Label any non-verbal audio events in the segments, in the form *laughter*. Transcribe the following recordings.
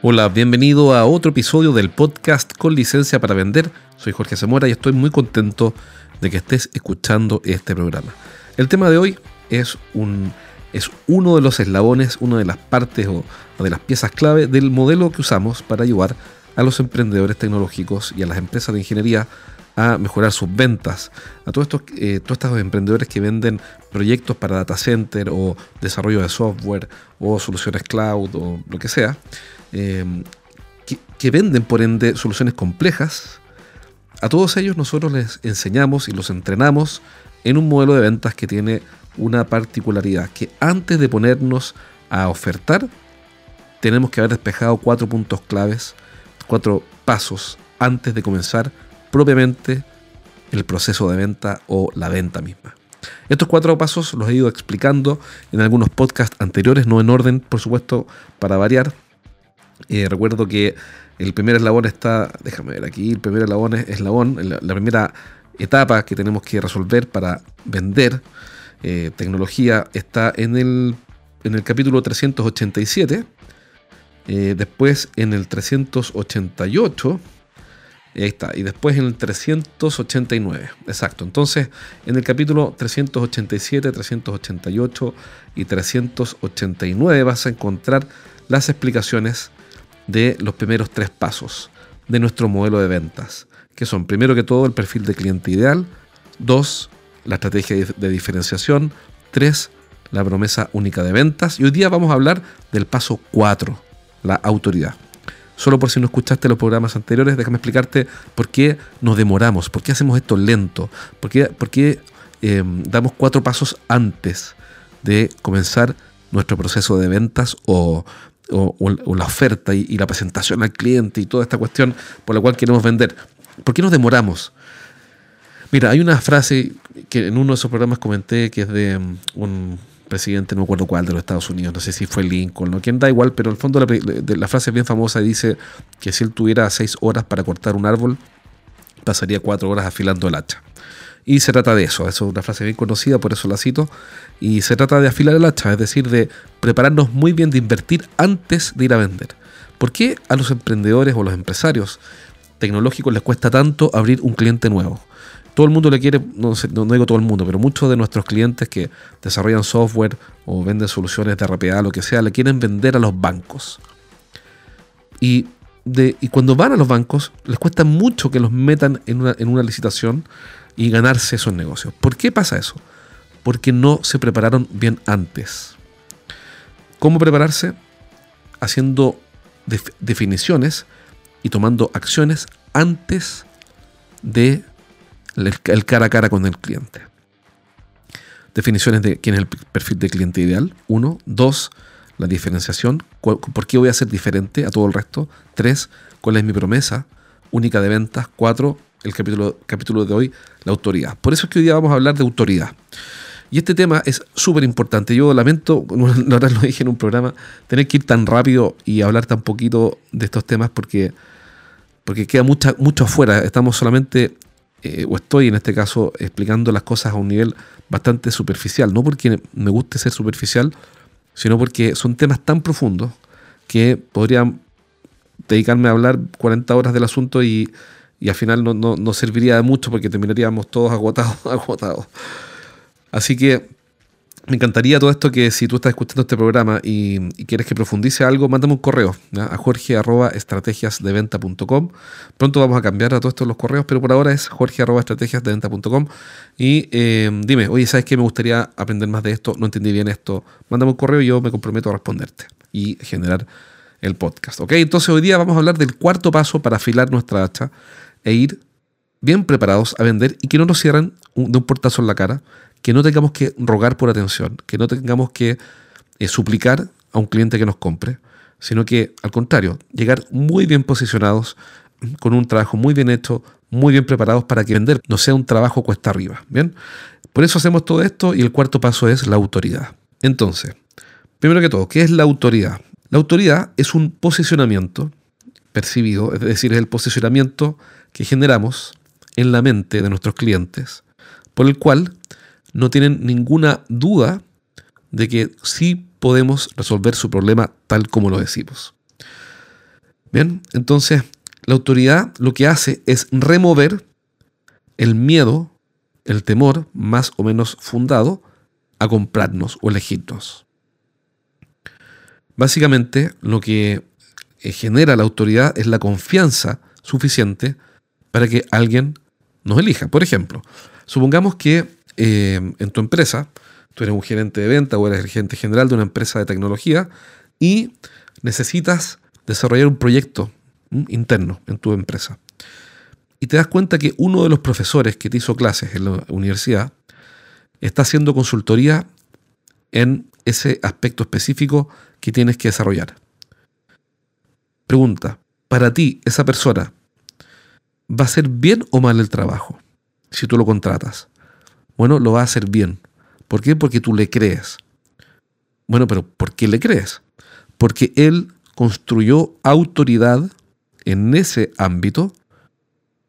Hola, bienvenido a otro episodio del podcast con licencia para vender. Soy Jorge Zamora y estoy muy contento de que estés escuchando este programa. El tema de hoy es, un, es uno de los eslabones, una de las partes o, de las piezas clave del modelo que usamos para ayudar a los emprendedores tecnológicos y a las empresas de ingeniería a mejorar sus ventas. A todos estos, eh, todos estos emprendedores que venden proyectos para data center o desarrollo de software o soluciones cloud o lo que sea. Em, que, venden por ende soluciones complejas, a todos ellos nosotros les enseñamos y los entrenamos en un modelo de ventas que tiene una particularidad, que antes de ponernos a ofertar, tenemos que haber despejado cuatro puntos claves, cuatro pasos antes de comenzar propiamente el proceso de venta o la venta misma. Estos cuatro pasos los he ido explicando en algunos podcasts anteriores, no en orden, por supuesto, para variar, eh, recuerdo que el primer eslabón está, déjame ver aquí, el primer eslabón es eslabón, la, la primera etapa que tenemos que resolver para vender eh, tecnología está en el, en el capítulo 387, eh, después en el 388, ahí está, y después en el 389, exacto. Entonces, en el capítulo 387, 388 y 389 vas a encontrar las explicaciones de los primeros tres pasos de nuestro modelo de ventas, que son primero que todo el perfil de cliente ideal, dos, la estrategia de diferenciación, tres, la promesa única de ventas y hoy día vamos a hablar del paso cuatro, la autoridad. Solo por si no escuchaste los programas anteriores, déjame explicarte por qué nos demoramos, por qué hacemos esto lento, por qué, eh, damos cuatro pasos antes de comenzar nuestro proceso de ventas o o, la oferta y, la presentación al cliente y toda esta cuestión por la cual queremos vender. ¿Por qué nos demoramos? Mira, hay una frase que en uno de esos programas comenté que es de mm, un presidente, no me acuerdo cuál, de los Estados Unidos, no sé si fue Lincoln o quien da igual, pero en el fondo la, la frase es bien famosa y dice que si él tuviera seis horas para cortar un árbol, pasaría cuatro horas afilando el hacha. Y se trata de eso, eso es una frase bien conocida, por eso la cito. Y se trata de afilar el hacha, es decir, de prepararnos muy bien, de invertir antes de ir a vender. ¿Por qué a los emprendedores o los empresarios tecnológicos les cuesta tanto abrir un cliente nuevo? Todo el mundo le quiere, no, digo todo el mundo, pero muchos de nuestros clientes que desarrollan software o venden soluciones de RPA, lo que sea, le quieren vender a los bancos. Y, cuando van a los bancos, les cuesta mucho que los metan en una licitación y ganarse esos negocios. ¿Por qué pasa eso? Porque no se prepararon bien antes. ¿Cómo prepararse? Haciendo definiciones y tomando acciones antes de el cara a cara con el cliente. Definiciones de quién es el perfil de cliente ideal. Uno. Dos, la diferenciación. ¿Por qué voy a ser diferente a todo el resto? Tres, cuál es mi promesa única de ventas. Cuatro, el capítulo, capítulo de hoy, la autoridad. Por eso es que hoy día vamos a hablar de autoridad. Y este tema es súper importante. Yo lamento, *laughs* la verdad lo dije en un programa, tener que ir tan rápido y hablar tan poquito de estos temas porque, porque queda mucha, mucho afuera. Estamos solamente, eh, o estoy en este caso, explicando las cosas a un nivel bastante superficial. No porque me guste ser superficial, sino porque son temas tan profundos que podrían dedicarme a hablar 40 horas del asunto y y al final no, no, serviría de mucho porque terminaríamos todos agotados, *laughs* agotados. Así que me encantaría todo esto que si tú estás escuchando este programa y, quieres que profundice algo, mándame un correo a jorge arroba estrategiasdeventa.com. Pronto vamos a cambiar a todos estos los correos, pero por ahora es jorge arroba estrategiasdeventa.com. Y eh, dime, oye, ¿sabes qué? Me gustaría aprender más de esto, no entendí bien esto. Mándame un correo y yo me comprometo a responderte y generar el podcast. ¿Ok? Entonces hoy día vamos a hablar del cuarto paso para afilar nuestra hacha e ir bien preparados a vender y que no nos cierren de un portazo en la cara, que no tengamos que rogar por atención, que no tengamos que eh, suplicar a un cliente que nos compre, sino que al contrario, llegar muy bien posicionados, con un trabajo muy bien hecho, muy bien preparados para que vender no sea un trabajo cuesta arriba. Bien, por eso hacemos todo esto y el cuarto paso es la autoridad. Entonces, primero que todo, ¿qué es la autoridad? La autoridad es un posicionamiento percibido, es decir, es el posicionamiento que generamos en la mente de nuestros clientes, por el cual no tienen ninguna duda de que sí podemos resolver su problema tal como lo decimos. Bien, entonces la autoridad lo que hace es remover el miedo, el temor más o menos fundado a comprarnos o elegirnos. Básicamente lo que eh, genera la autoridad es la confianza suficiente para que alguien nos elija. Por ejemplo, supongamos que eh, en tu empresa, tú eres un gerente de venta o eres el gerente general de una empresa de tecnología y necesitas desarrollar un proyecto interno en tu empresa. Y te das cuenta que uno de los profesores que te hizo clases en la universidad está haciendo consultoría en ese aspecto específico que tienes que desarrollar. Pregunta, para ti, esa persona, ¿va a hacer bien o mal el trabajo si tú lo contratas? Bueno, lo va a hacer bien. ¿Por qué? Porque tú le crees. Bueno, pero ¿por qué le crees? Porque él construyó autoridad en ese ámbito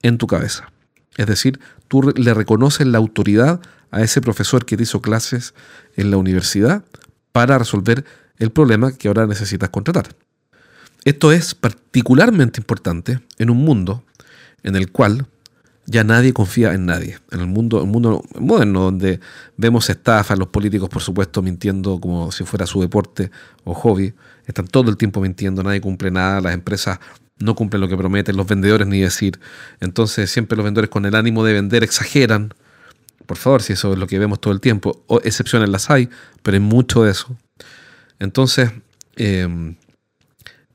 en tu cabeza. Es decir, tú le reconoces la autoridad a ese profesor que te hizo clases en la universidad para resolver el problema que ahora necesitas contratar. Esto es particularmente importante en un mundo en el cual ya nadie confía en nadie. En el mundo, mundo moderno, donde vemos estafas, los políticos, por supuesto, mintiendo como si fuera su deporte o hobby. Están todo el tiempo mintiendo, nadie cumple nada, las empresas no cumplen lo que prometen, los vendedores ni decir. Entonces, siempre los vendedores con el ánimo de vender exageran. Por favor, si eso es lo que vemos todo el tiempo. O excepciones las hay, pero hay mucho de eso. Entonces, em,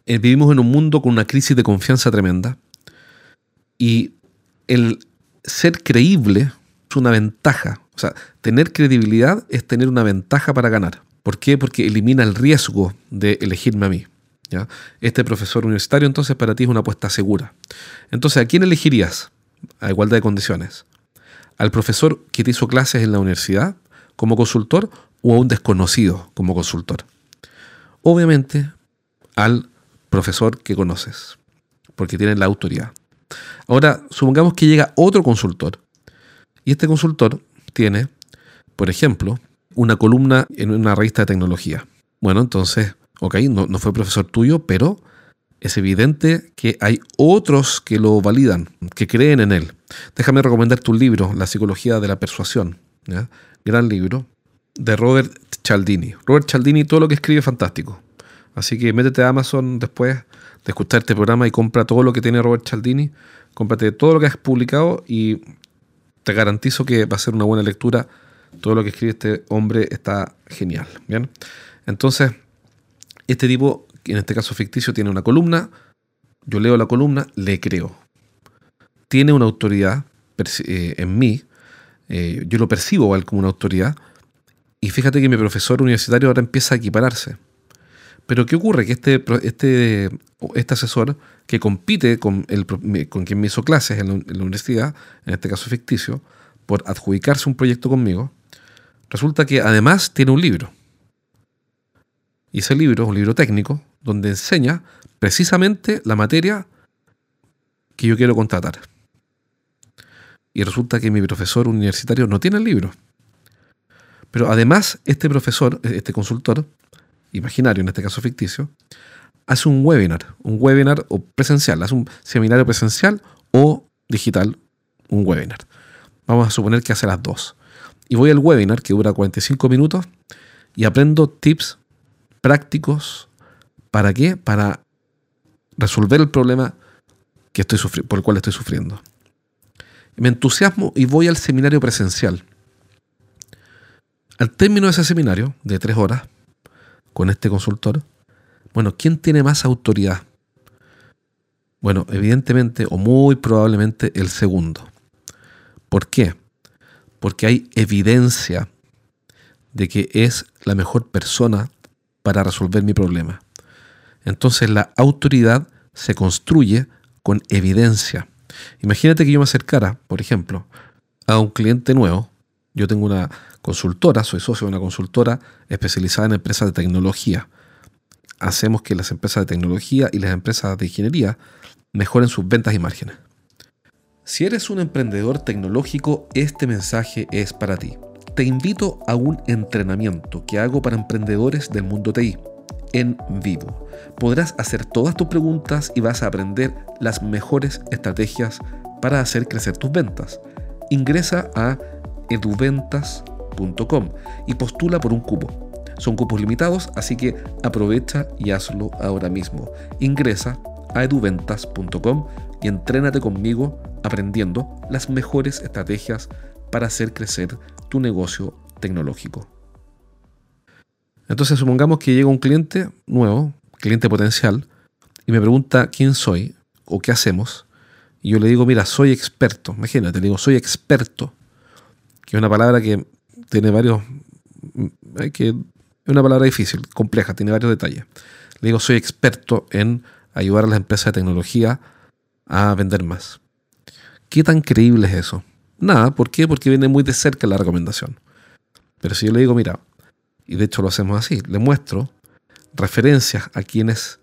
eh, vivimos en un mundo con una crisis de confianza tremenda y el ser creíble es una ventaja. O sea, tener credibilidad es tener una ventaja para ganar. ¿Por qué? Porque elimina el riesgo de elegirme a mí. ¿ya? Este profesor universitario entonces para ti es una apuesta segura. Entonces, ¿a quién elegirías a igualdad de condiciones? ¿Al profesor que te hizo clases en la universidad como consultor o a un desconocido como consultor? Obviamente al profesor que conoces, porque tienen la autoridad. Ahora, supongamos que llega otro consultor, y este consultor tiene, por ejemplo, una columna en una revista de tecnología. Bueno, entonces, ok, no, fue profesor tuyo, pero es evidente que hay otros que lo validan, que creen en él. Déjame recomendar tu libro, La psicología de la persuasión. Gran libro de Robert Cialdini. Robert Cialdini, todo lo que escribe es fantástico. Así que métete a Amazon después de escuchar este programa y compra todo lo que tiene Robert Cialdini. Cómprate todo lo que has publicado y te garantizo que va a ser una buena lectura. Todo lo que escribe este hombre está genial. Bien. Entonces, este tipo, en este caso ficticio, tiene una columna. Yo leo la columna, le creo. Tiene una autoridad eh, en mí. Eh, yo lo percibo como una autoridad. Y fíjate que mi profesor universitario ahora empieza a equipararse. Pero ¿qué ocurre? Que este, este, este asesor que compite con, con quien me hizo clases en la, universidad, en este caso ficticio, por adjudicarse un proyecto conmigo, resulta que además tiene un libro. Y ese libro es un libro técnico donde enseña precisamente la materia que yo quiero contratar. Y resulta que mi profesor universitario no tiene el libro. Pero además, este profesor, este consultor, imaginario, en este caso ficticio, hace un webinar, un webinar o presencial, hace un seminario presencial o digital, un webinar. Vamos a suponer que hace las dos. Y voy al webinar que dura 45 minutos y aprendo tips prácticos. ¿Para qué? Para resolver el problema que estoy por el cual estoy sufriendo. Me entusiasmo y voy al seminario presencial. Al término de ese seminario, de tres horas, con este consultor, bueno, ¿quién tiene más autoridad? Bueno, evidentemente o muy probablemente el segundo. ¿Por qué? Porque hay evidencia de que es la mejor persona para resolver mi problema. Entonces la autoridad se construye con evidencia. Imagínate que yo me acercara, por ejemplo, a un cliente nuevo. Yo tengo una consultora, soy socio de una consultora especializada en empresas de tecnología. Hacemos que las empresas de tecnología y las empresas de ingeniería mejoren sus ventas y márgenes. Si eres un emprendedor tecnológico, este mensaje es para ti. Te invito a un entrenamiento que hago para emprendedores del mundo TI en vivo. Podrás hacer todas tus preguntas y vas a aprender las mejores estrategias para hacer crecer tus ventas. Ingresa a eduventas.com y postula por un cupo. Son cupos limitados, así que aprovecha y hazlo ahora mismo. Ingresa a eduventas.com y entrénate conmigo aprendiendo las mejores estrategias para hacer crecer tu negocio tecnológico. Entonces supongamos que llega un cliente nuevo, cliente potencial, y me pregunta quién soy o qué hacemos. Y yo le digo, mira, soy experto. Imagínate, le digo, soy experto. Que es una palabra que tiene varios... que es una palabra difícil, compleja, tiene varios detalles. Le digo, soy experto en ayudar a las empresas de tecnología a vender más. ¿Qué tan creíble es eso? Nada, ¿por qué? Porque viene muy de cerca la recomendación. Pero si yo le digo, mira, y de hecho lo hacemos así, le muestro referencias a quienes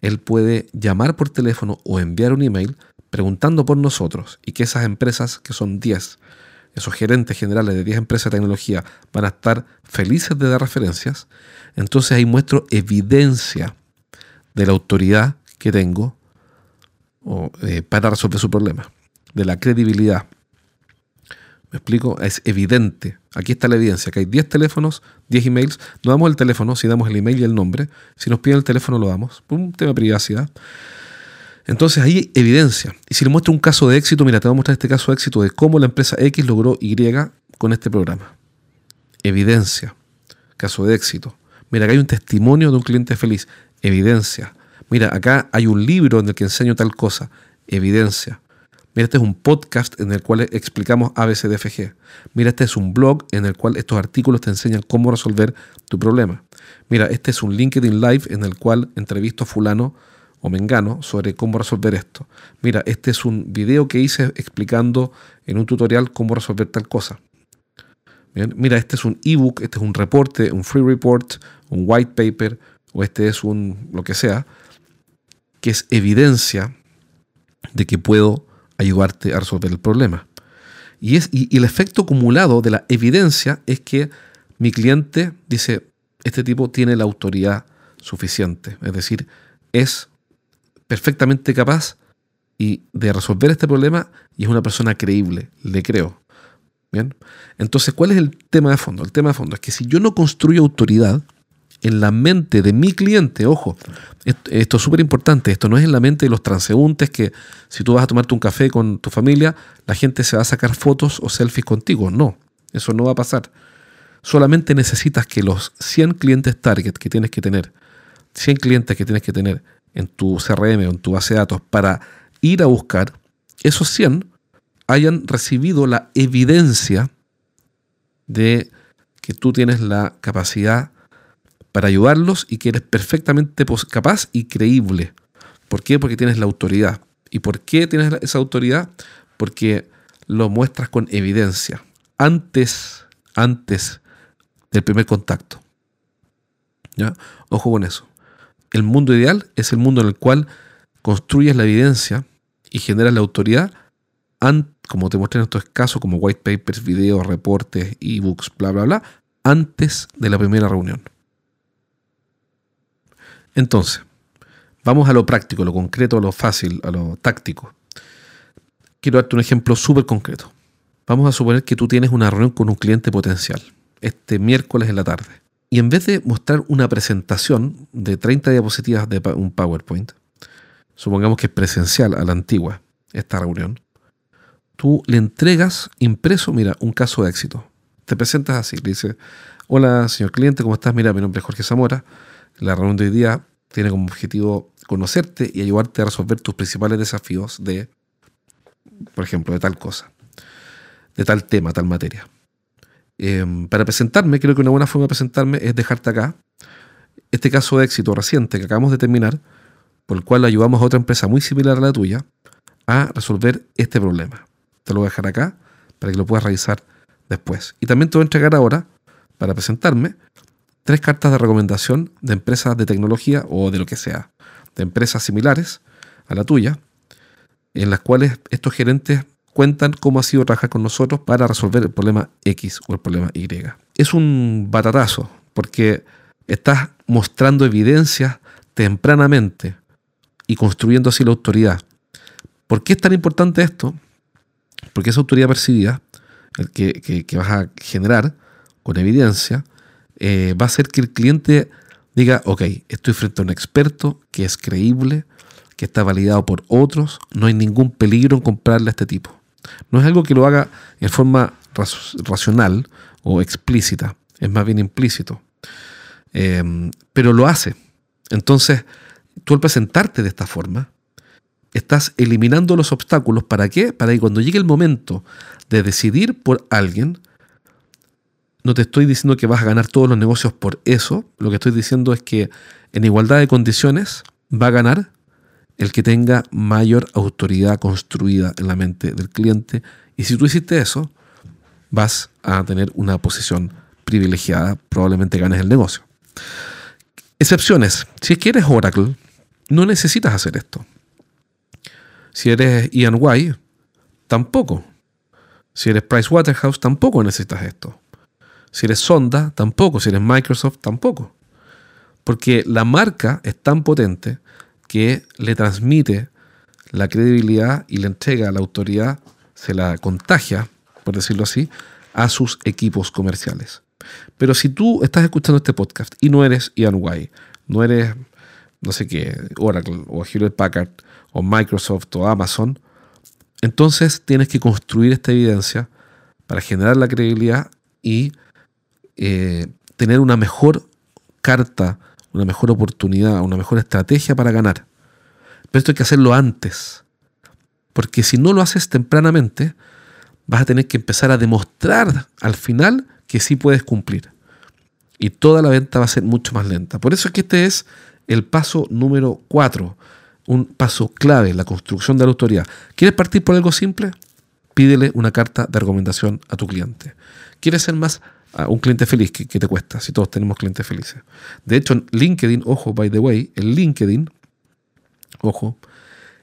él puede llamar por teléfono o enviar un email preguntando por nosotros y que esas empresas, que son 10, esos gerentes generales de 10 empresas de tecnología van a estar felices de dar referencias, entonces ahí muestro evidencia de la autoridad que tengo eh, para resolver su problema, de la credibilidad. ¿Me explico? Es evidente. Aquí está la evidencia, que hay 10 teléfonos, 10 emails. No damos el teléfono, si damos el email y el nombre. Si nos piden el teléfono, lo damos. Un tema de privacidad. Entonces ahí evidencia. Y si le muestro un caso de éxito, mira, te voy a mostrar este caso de éxito de cómo la empresa X logró Y con este programa. Evidencia. Caso de éxito. Mira, acá hay un testimonio de un cliente feliz. Evidencia. Mira, acá hay un libro en el que enseño tal cosa. Evidencia. Mira, este es un podcast en el cual explicamos ABCDFG. Mira, este es un blog en el cual estos artículos te enseñan cómo resolver tu problema. Mira, este es un LinkedIn Live en el cual entrevisto a fulano o mengano sobre cómo resolver esto. Mira, este es un video que hice explicando en un tutorial cómo resolver tal cosa. mira, este es un ebook, este es un reporte, un free report, un white paper, o este es un lo que sea, que es evidencia de que puedo ayudarte a resolver el problema. Y, es, y, el efecto acumulado de la evidencia es que mi cliente dice, este tipo tiene la autoridad suficiente, es decir, es perfectamente capaz y de resolver este problema y es una persona creíble, le creo. Bien. Entonces, ¿cuál es el tema de fondo? El tema de fondo es que si yo no construyo autoridad, en la mente de mi cliente, ojo, esto, es súper importante, esto no es en la mente de los transeúntes que si tú vas a tomarte un café con tu familia, la gente se va a sacar fotos o selfies contigo, no, eso no va a pasar. Solamente necesitas que los 100 clientes target que tienes que tener, 100 clientes que tienes que tener en tu CRM o en tu base de datos para ir a buscar, esos 100 hayan recibido la evidencia de que tú tienes la capacidad para ayudarlos y que eres perfectamente capaz y creíble. ¿Por qué? Porque tienes la autoridad. ¿Y por qué tienes esa autoridad? Porque lo muestras con evidencia. Antes, antes del primer contacto. ¿Ya? Ojo con eso. El mundo ideal es el mundo en el cual construyes la evidencia y generas la autoridad, como te mostré en estos casos, como white papers, videos, reportes, ebooks, bla, bla, bla, antes de la primera reunión. Entonces, vamos a lo práctico, a lo concreto, a lo fácil, a lo táctico. Quiero darte un ejemplo súper concreto. Vamos a suponer que tú tienes una reunión con un cliente potencial este miércoles en la tarde. Y en vez de mostrar una presentación de 30 diapositivas de un PowerPoint, supongamos que es presencial a la antigua esta reunión, tú le entregas impreso, mira, un caso de éxito. Te presentas así, le dices, hola señor cliente, ¿cómo estás? Mira, mi nombre es Jorge Zamora, la reunión de hoy día tiene como objetivo conocerte y ayudarte a resolver tus principales desafíos de, por ejemplo, de tal cosa, de tal tema, tal materia. Em, para presentarme, creo que una buena forma de presentarme es dejarte acá este caso de éxito reciente que acabamos de terminar, por el cual ayudamos a otra empresa muy similar a la tuya a resolver este problema. Te lo voy a dejar acá para que lo puedas revisar después. Y también te voy a entregar ahora, para presentarme, tres cartas de recomendación de empresas de tecnología o de lo que sea, de empresas similares a la tuya, en las cuales estos gerentes cuentan cómo ha sido trabajar con nosotros para resolver el problema X o el problema Y. Es un batatazo, porque estás mostrando evidencias tempranamente y construyendo así la autoridad. ¿Por qué es tan importante esto? Porque esa autoridad percibida que, que, vas a generar con evidencia eh, va a hacer que el cliente diga, ok, estoy frente a un experto que es creíble, que está validado por otros, no hay ningún peligro en comprarle a este tipo. No es algo que lo haga en forma racional o explícita, es más bien implícito. Em, pero lo hace. Entonces, tú al presentarte de esta forma, estás eliminando los obstáculos. ¿Para qué? Para que cuando llegue el momento de decidir por alguien, no te estoy diciendo que vas a ganar todos los negocios por eso. Lo que estoy diciendo es que en igualdad de condiciones va a ganar el que tenga mayor autoridad construida en la mente del cliente. Y si tú hiciste eso, vas a tener una posición privilegiada, probablemente ganes el negocio. Excepciones. Si es que eres Oracle, no necesitas hacer esto. Si eres EY, tampoco. Si eres Pricewaterhouse, tampoco necesitas esto. Si eres Sonda, tampoco. Si eres Microsoft, tampoco. Porque la marca es tan potente que le transmite la credibilidad y le entrega la autoridad, se la contagia, por decirlo así, a sus equipos comerciales. Pero si tú estás escuchando este podcast y no eres Ian White, no eres, no sé qué, Oracle o Hewlett Packard o Microsoft o Amazon, entonces tienes que construir esta evidencia para generar la credibilidad y eh, tener una mejor carta una mejor oportunidad, una mejor estrategia para ganar. Pero esto hay que hacerlo antes. Porque si no lo haces tempranamente, vas a tener que empezar a demostrar al final que sí puedes cumplir. Y toda la venta va a ser mucho más lenta. Por eso es que este es el paso número 4, un paso clave, la construcción de la autoridad. ¿Quieres partir por algo simple? Pídele una carta de recomendación a tu cliente. ¿Quieres ser más un cliente feliz, ¿qué, te cuesta? Si todos tenemos clientes felices. De hecho, en LinkedIn, ojo, by the way, en LinkedIn, ojo,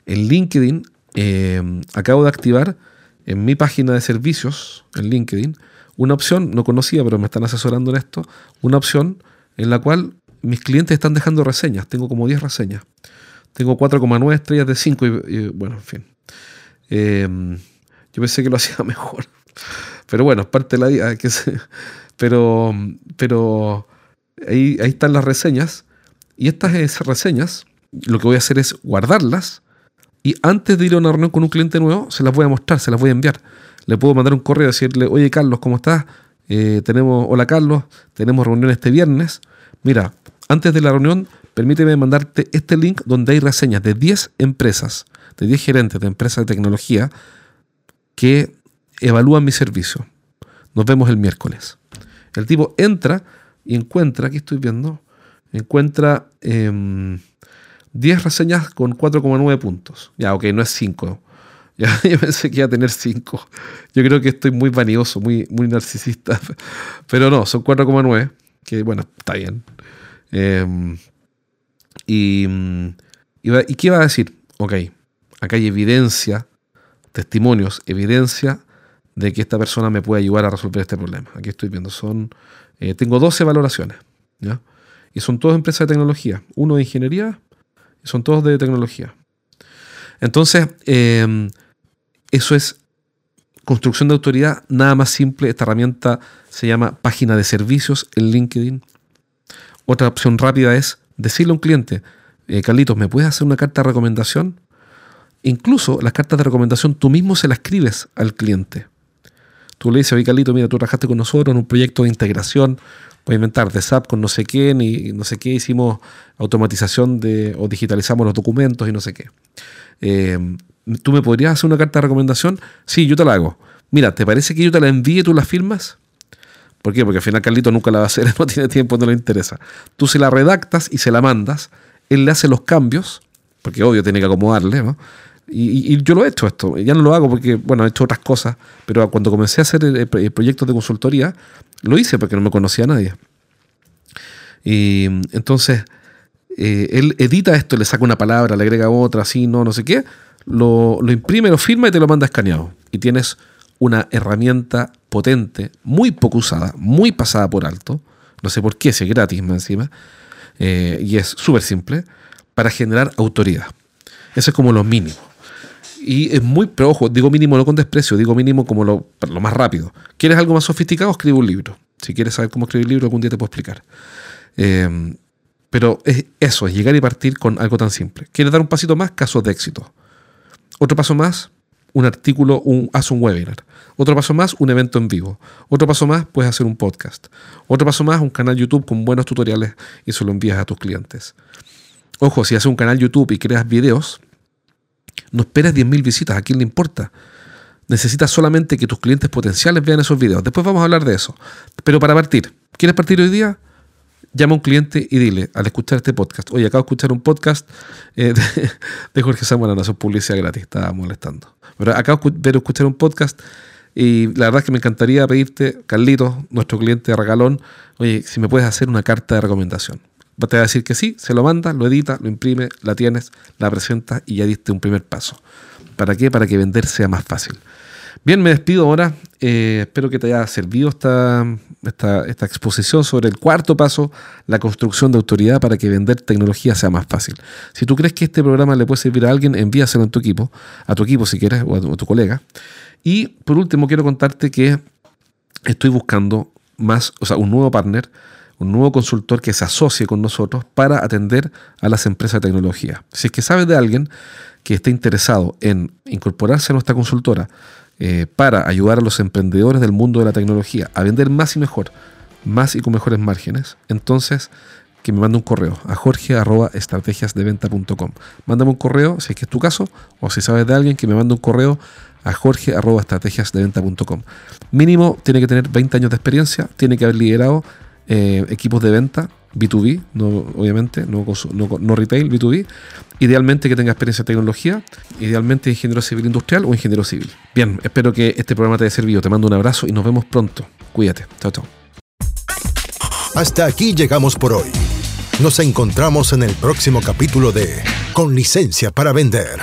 en LinkedIn em, acabo de activar en mi página de servicios, en LinkedIn, una opción, no conocía, pero me están asesorando en esto, una opción en la cual mis clientes están dejando reseñas. Tengo como 10 reseñas. Tengo 4,9 estrellas de 5 y, bueno, en fin. Em, yo pensé que lo *laughs* hacía mejor. Pero bueno, parte de la vida. Que se, pero, pero ahí, están las reseñas. Y estas reseñas, lo que voy a hacer es guardarlas y antes de ir a una reunión con un cliente nuevo, se las voy a mostrar, se las voy a enviar. Le puedo mandar un correo y decirle, oye Carlos, ¿cómo estás? Eh, tenemos, hola Carlos, tenemos reunión este viernes. Mira, antes de la reunión, permíteme mandarte este link donde hay reseñas de 10 empresas, de 10 gerentes de empresas de tecnología que evalúan mi servicio. Nos vemos el miércoles. El tipo entra y encuentra, aquí estoy viendo, encuentra 10 em, reseñas con 4,9 puntos. Ya, ok, no es 5. *laughs* Ya, yo pensé que iba a tener 5. Yo creo que estoy muy vanidoso, muy, muy narcisista. *laughs* Pero no, son 4,9. Que bueno, está bien. Em, y, ¿Y qué va a decir? Ok, acá hay evidencia, testimonios, evidencia de que esta persona me puede ayudar a resolver este problema. Aquí estoy viendo, son, eh, tengo 12 valoraciones, ¿ya? Y son todas empresas de tecnología, uno de ingeniería y son todos de tecnología. Entonces, em, eso es construcción de autoridad, nada más simple. Esta herramienta se llama página de servicios en LinkedIn. Otra opción rápida es decirle a un cliente, eh, Carlitos, ¿me puedes hacer una carta de recomendación? Incluso las cartas de recomendación tú mismo se las escribes al cliente. Tú le dices, oye Carlito, mira, tú trabajaste con nosotros en un proyecto de integración, voy a inventar, de SAP con no sé qué, ni no sé qué, hicimos automatización de, o digitalizamos los documentos y no sé qué. Eh, ¿Tú me podrías hacer una carta de recomendación? Sí, yo te la hago. Mira, ¿te parece que yo te la envíe, tú la firmas? ¿Por qué? Porque al final Carlito nunca la va a hacer, *laughs* no tiene tiempo, no le interesa. Tú se la redactas y se la mandas, él le hace los cambios, porque obvio tiene que acomodarle, ¿no? Y, yo lo he hecho esto, ya no lo hago porque, bueno, he hecho otras cosas, pero cuando comencé a hacer el, proyectos de consultoría, lo hice porque no me conocía a nadie. Y entonces, eh, él edita esto, le saca una palabra, le agrega otra, así, no, no sé qué, lo, lo imprime, lo firma y te lo manda escaneado. Y tienes una herramienta potente, muy poco usada, muy pasada por alto, no sé por qué, si es gratis más encima, eh, y es súper simple, para generar autoridad. Eso es como lo mínimo. Y es muy, pero ojo, digo mínimo no con desprecio, digo mínimo como lo, lo más rápido. ¿Quieres algo más sofisticado? Escribe un libro. Si quieres saber cómo escribir un libro, algún día te puedo explicar. Eh, pero es eso, es llegar y partir con algo tan simple. ¿Quieres dar un pasito más? Casos de éxito. Otro paso más, un artículo, un, haz un webinar. Otro paso más, un evento en vivo. Otro paso más, puedes hacer un podcast. Otro paso más, un canal YouTube con buenos tutoriales y se lo envías a tus clientes. Ojo, si haces un canal YouTube y creas videos, no esperes 10.000 visitas, ¿a quién le importa? Necesitas solamente que tus clientes potenciales vean esos videos. Después vamos a hablar de eso. Pero para partir, ¿quieres partir hoy día? llama a un cliente y dile, al escuchar este podcast, oye, acabo de escuchar un podcast eh, de, *laughs* Jorge Samuel, no es publicidad gratis, estaba molestando. Pero acabo de escuchar un podcast y la verdad es que me encantaría pedirte, Carlitos, nuestro cliente de regalón, oye, si me puedes hacer una carta de recomendación. Te va a decir que sí, se lo manda, lo edita, lo imprime, la tienes, la presentas y ya diste un primer paso. ¿Para qué? Para que vender sea más fácil. Bien, me despido ahora. Eh, espero que te haya servido esta, exposición sobre el cuarto paso, la construcción de autoridad para que vender tecnología sea más fácil. Si tú crees que este programa le puede servir a alguien, envíaselo en tu equipo, a tu equipo si quieres, o a tu, colega. Y por último, quiero contarte que estoy buscando más, o sea, un nuevo partner, un nuevo consultor que se asocie con nosotros para atender a las empresas de tecnología. Si es que sabes de alguien que esté interesado en incorporarse a nuestra consultora, eh, para ayudar a los emprendedores del mundo de la tecnología a vender más y mejor, más y con mejores márgenes, entonces que me mande un correo a jorge.estrategiasdeventa.com. Mándame un correo si es que es tu caso, o si sabes de alguien que me mande un correo a jorge.estrategiasdeventa.com. Mínimo tiene que tener 20 años de experiencia, tiene que haber liderado eh, equipos de venta B2B, no, obviamente, no, no, retail, B2B. Idealmente que tenga experiencia en tecnología, idealmente ingeniero civil industrial o ingeniero civil. Bien, espero que este programa te haya servido. Te mando un abrazo y nos vemos pronto. Cuídate. Chao, chao. Hasta aquí llegamos por hoy. Nos encontramos en el próximo capítulo de Con licencia para vender.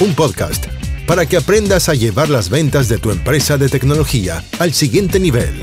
Un podcast para que aprendas a llevar las ventas de tu empresa de tecnología al siguiente nivel.